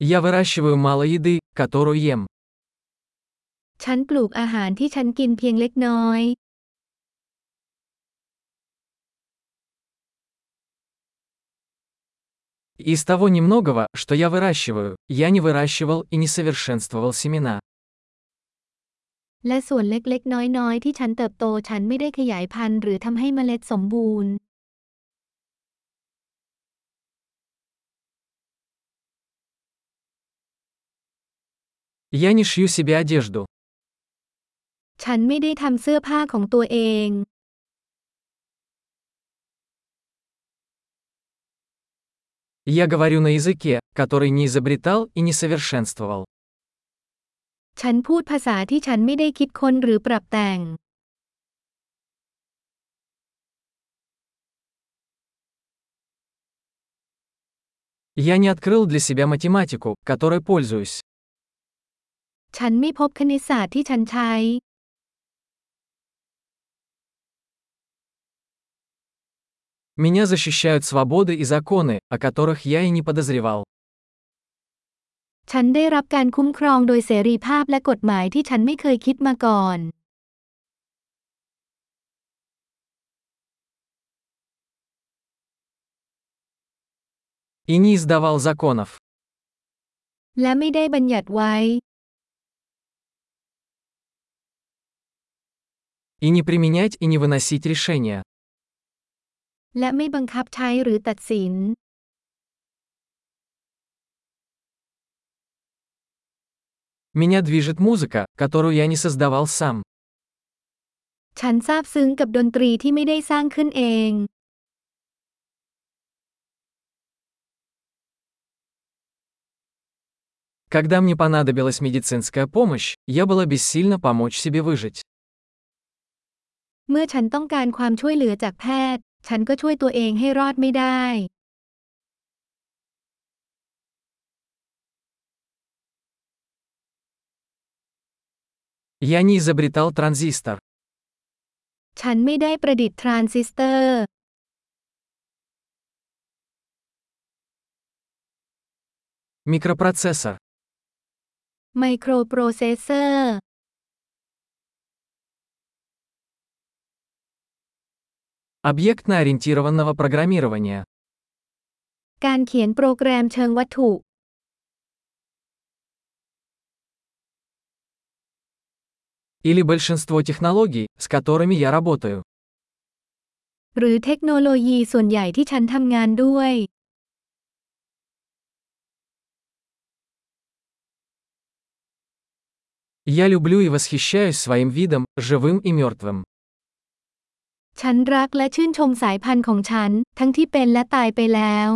Я выращиваю мало еды, которую ем. ฉันปลูกอาหารที่ฉันกินเพียงเล็กน้อย Из того немногого, что я выращиваю, я не выращивал и не совершенствовал семена. และส่วนเล็กๆ น้อยๆ ที่ฉันเติบโตฉันไม่ได้ขยายพันธุ์หรือทำให้เมล็ดสมบูรณ์ Я не шью себе одежду. ฉันไม่ได้ทำเสื้อผ้าของตัวเอง Я говорю на языке, который не изобретал и не совершенствовал. ฉันพูดภาษาที่ฉันไม่ได้คิดค้นหรือปรับแต่ง Я не открыл для себя математику, которой пользуюсь. ฉันไม่พบคณิตศาสตร์ที่ฉันใช้ Меня защищают свободы и законы, о которых я и не подозревал. ฉันได้รับการคุ้มครองโดยเสรีภาพและกฎหมายที่ฉันไม่เคยคิดมาก่อน И не издавал законов. และไม่ได้บัญญัติไว้ И не применять и не выносить решения. และไม่บังคับใช้หรือตัดสิน Меня движет музыка, которую я не создавал сам. ฉันซาบซึ้งกับดนตรีที่ไม่ได้สร้างขึ้นเอง Когда мне понадобилась медицинская помощь, я была бессильна помочь себе выжить. เมื่อฉันต้องการความช่วยเหลือจากแพทย์ ฉันก็ช่วยตัวเองให้รอดไม่ได้ Я не изобретал транзистор. ฉันไม่ได้ประดิษฐ์ทรานซิสเตอร์ Микропроцессор. ไมโครโปรเซสเซอร์ Объектно-ориентированного программирования. การเขียนโปรแกรมเชิงวัตถุ Или большинство технологий, с которыми я работаю. หรือเทคโนโลยีส่วนใหญ่ที่ฉันทำงานด้วย Я люблю и восхищаюсь своим видом, живым и мертвым. ฉันรักและชื่นชมสายพันธุ์ของฉัน ทั้งที่เป็นและตายไปแล้ว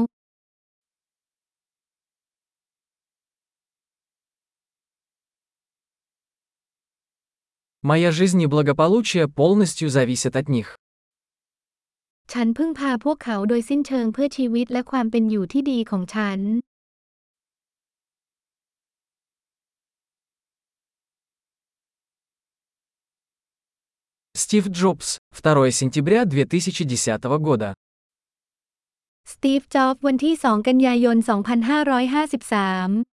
Моя жизнь и благополучие полностью зависят от них. ฉันพึ่งพาพวกเขาโดยสิ้นเชิงเพื่อชีวิตและความเป็นอยู่ที่ดีของฉัน Стив Джобс, 2 сентября 2010 года. สตีฟ จ็อบส์วันที่ 2 กันยายน 2553